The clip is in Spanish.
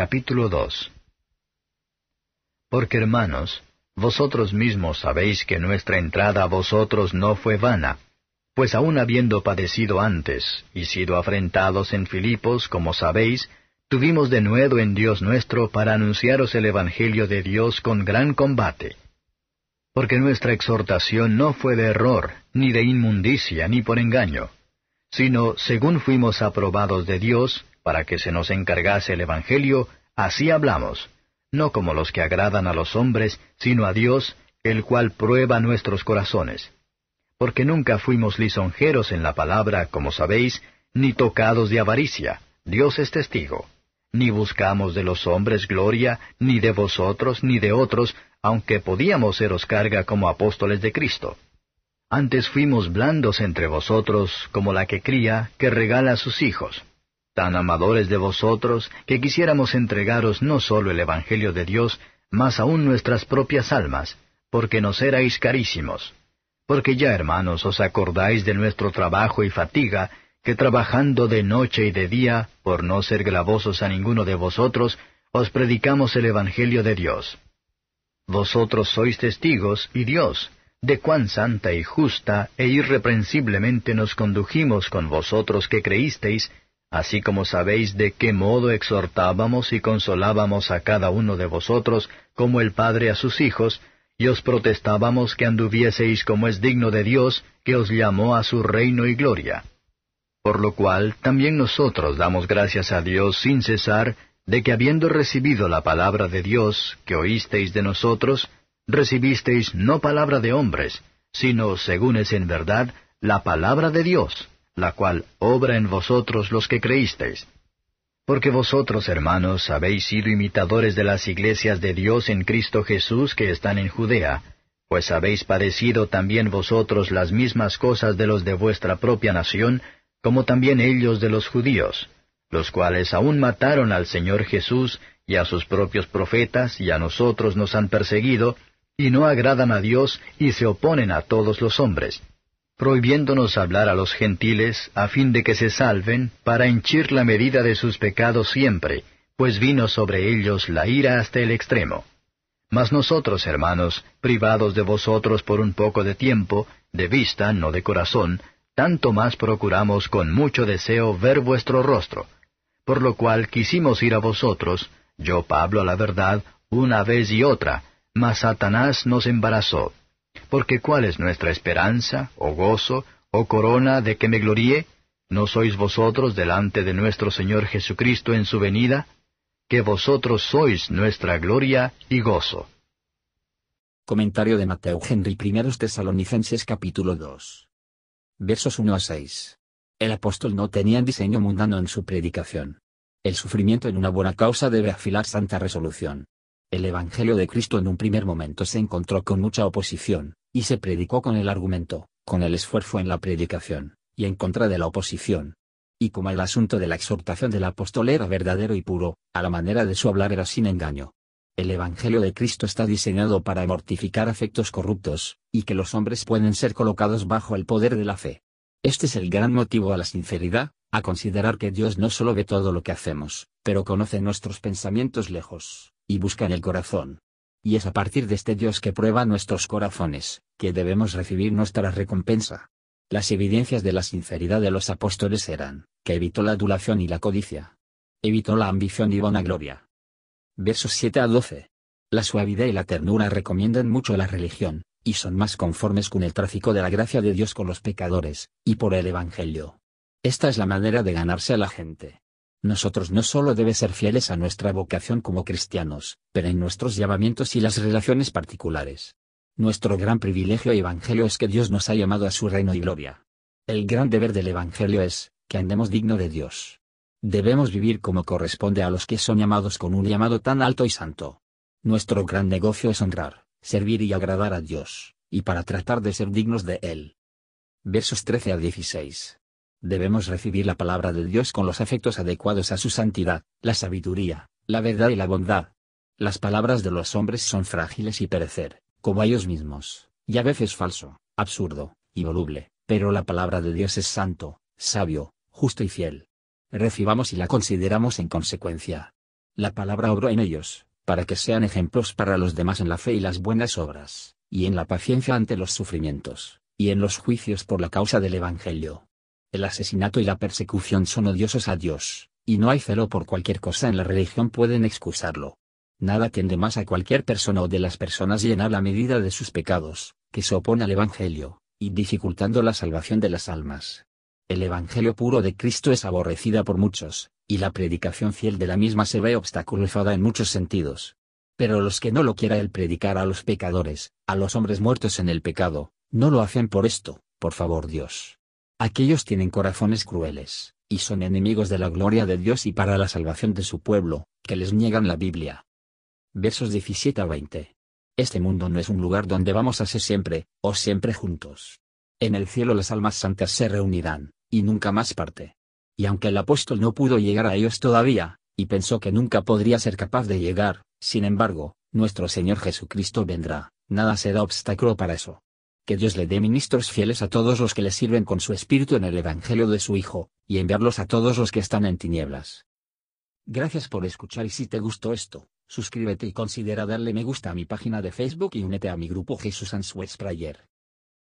Capítulo 2 Porque hermanos, vosotros mismos sabéis que nuestra entrada a vosotros no fue vana, pues aun habiendo padecido antes, y sido afrentados en Filipos, como sabéis, tuvimos de nuevo en Dios nuestro para anunciaros el Evangelio de Dios con gran combate. Porque nuestra exhortación no fue de error, ni de inmundicia, ni por engaño, sino según fuimos aprobados de Dios, para que se nos encargase el Evangelio, así hablamos, no como los que agradan a los hombres, sino a Dios, el cual prueba nuestros corazones porque nunca fuimos lisonjeros en la palabra, como sabéis, ni tocados de avaricia, Dios es testigo. Ni buscamos de los hombres gloria, ni de vosotros, ni de otros, aunque podíamos seros carga como apóstoles de Cristo. Antes fuimos blandos entre vosotros, como la que cría, que regala a sus hijos. Tan amadores de vosotros, que quisiéramos entregaros no solo el Evangelio de Dios, mas aún nuestras propias almas, porque nos erais carísimos porque ya, hermanos, os acordáis de nuestro trabajo y fatiga, que trabajando de noche y de día, por no ser gravosos a ninguno de vosotros, os predicamos el Evangelio de Dios. Vosotros sois testigos, y Dios, de cuán santa y justa e irreprensiblemente nos condujimos con vosotros que creísteis, así como sabéis de qué modo exhortábamos y consolábamos a cada uno de vosotros, como el Padre a sus hijos, y os protestábamos que anduvieseis como es digno de Dios, que os llamó a su reino y gloria. Por lo cual también nosotros damos gracias a Dios sin cesar, de que habiendo recibido la palabra de Dios que oísteis de nosotros, recibisteis no palabra de hombres, sino, según es en verdad, la palabra de Dios, la cual obra en vosotros los que creísteis. Porque vosotros, hermanos, habéis sido imitadores de las iglesias de Dios en Cristo Jesús que están en Judea, pues habéis padecido también vosotros las mismas cosas de los de vuestra propia nación, como también ellos de los judíos, los cuales aún mataron al Señor Jesús y a sus propios profetas y a nosotros nos han perseguido, y no agradan a Dios y se oponen a todos los hombres prohibiéndonos hablar a los gentiles a fin de que se salven, para henchir la medida de sus pecados siempre, pues vino sobre ellos la ira hasta el extremo. Mas nosotros, hermanos, privados de vosotros por un poco de tiempo, de vista, no de corazón, tanto más procuramos con mucho deseo ver vuestro rostro. Por lo cual quisimos ir a vosotros, yo Pablo a la verdad, una vez y otra, mas Satanás nos embarazó porque ¿cuál es nuestra esperanza, o gozo, o corona de que me gloríe? ¿No sois vosotros delante de nuestro Señor Jesucristo en su venida? Que vosotros sois nuestra gloria y gozo. Comentario de Mateo Henry I Tesalonicenses capítulo 2. Versos 1 a 6. El apóstol no tenía diseño mundano en su predicación. El sufrimiento en una buena causa debe afilar santa resolución. El Evangelio de Cristo en un primer momento se encontró con mucha oposición, y se predicó con el argumento, con el esfuerzo en la predicación, y en contra de la oposición. Y como el asunto de la exhortación del apóstol era verdadero y puro, a la manera de su hablar era sin engaño. El Evangelio de Cristo está diseñado para mortificar afectos corruptos, y que los hombres pueden ser colocados bajo el poder de la fe. Este es el gran motivo a la sinceridad, a considerar que Dios no solo ve todo lo que hacemos, pero conoce nuestros pensamientos lejos, y busca en el corazón, y es a partir de este Dios que prueba nuestros corazones, que debemos recibir nuestra recompensa. Las evidencias de la sinceridad de los apóstoles eran, que evitó la adulación y la codicia. Evitó la ambición y vanagloria. Versos 7 a 12. La suavidad y la ternura recomiendan mucho la religión, y son más conformes con el tráfico de la gracia de Dios con los pecadores, y por el Evangelio. Esta es la manera de ganarse a la gente. Nosotros no solo debe ser fieles a nuestra vocación como cristianos, pero en nuestros llamamientos y las relaciones particulares. Nuestro gran privilegio y evangelio es que Dios nos ha llamado a su reino y gloria. El gran deber del evangelio es, que andemos digno de Dios. Debemos vivir como corresponde a los que son llamados con un llamado tan alto y santo. Nuestro gran negocio es honrar, servir y agradar a Dios, y para tratar de ser dignos de Él. Versos 13 a 16 debemos recibir la palabra de Dios con los afectos adecuados a su santidad, la sabiduría, la verdad y la bondad. Las palabras de los hombres son frágiles y perecer, como ellos mismos, y a veces falso, absurdo, y voluble, pero la palabra de Dios es santo, sabio, justo y fiel. Recibamos y la consideramos en consecuencia. La palabra obró en ellos, para que sean ejemplos para los demás en la fe y las buenas obras, y en la paciencia ante los sufrimientos, y en los juicios por la causa del Evangelio. El asesinato y la persecución son odiosos a Dios, y no hay celo por cualquier cosa en la religión pueden excusarlo. Nada tiende más a cualquier persona o de las personas llenar la medida de sus pecados, que se opone al Evangelio, y dificultando la salvación de las almas. El Evangelio puro de Cristo es aborrecida por muchos, y la predicación fiel de la misma se ve obstaculizada en muchos sentidos. Pero los que no lo quiera el predicar a los pecadores, a los hombres muertos en el pecado, no lo hacen por esto, por favor Dios. Aquellos tienen corazones crueles, y son enemigos de la gloria de Dios y para la salvación de su pueblo, que les niegan la Biblia. Versos 17 a 20. Este mundo no es un lugar donde vamos a ser siempre, o siempre juntos. En el cielo las almas santas se reunirán, y nunca más parte y aunque el apóstol no pudo llegar a ellos todavía, y pensó que nunca podría ser capaz de llegar, sin embargo, nuestro Señor Jesucristo vendrá, nada será obstáculo para eso. Que Dios le dé ministros fieles a todos los que le sirven con su espíritu en el Evangelio de su Hijo, y enviarlos a todos los que están en tinieblas. Gracias por escuchar y si te gustó esto, suscríbete y considera darle me gusta a mi página de Facebook y únete a mi grupo Jesús Answers Prayer.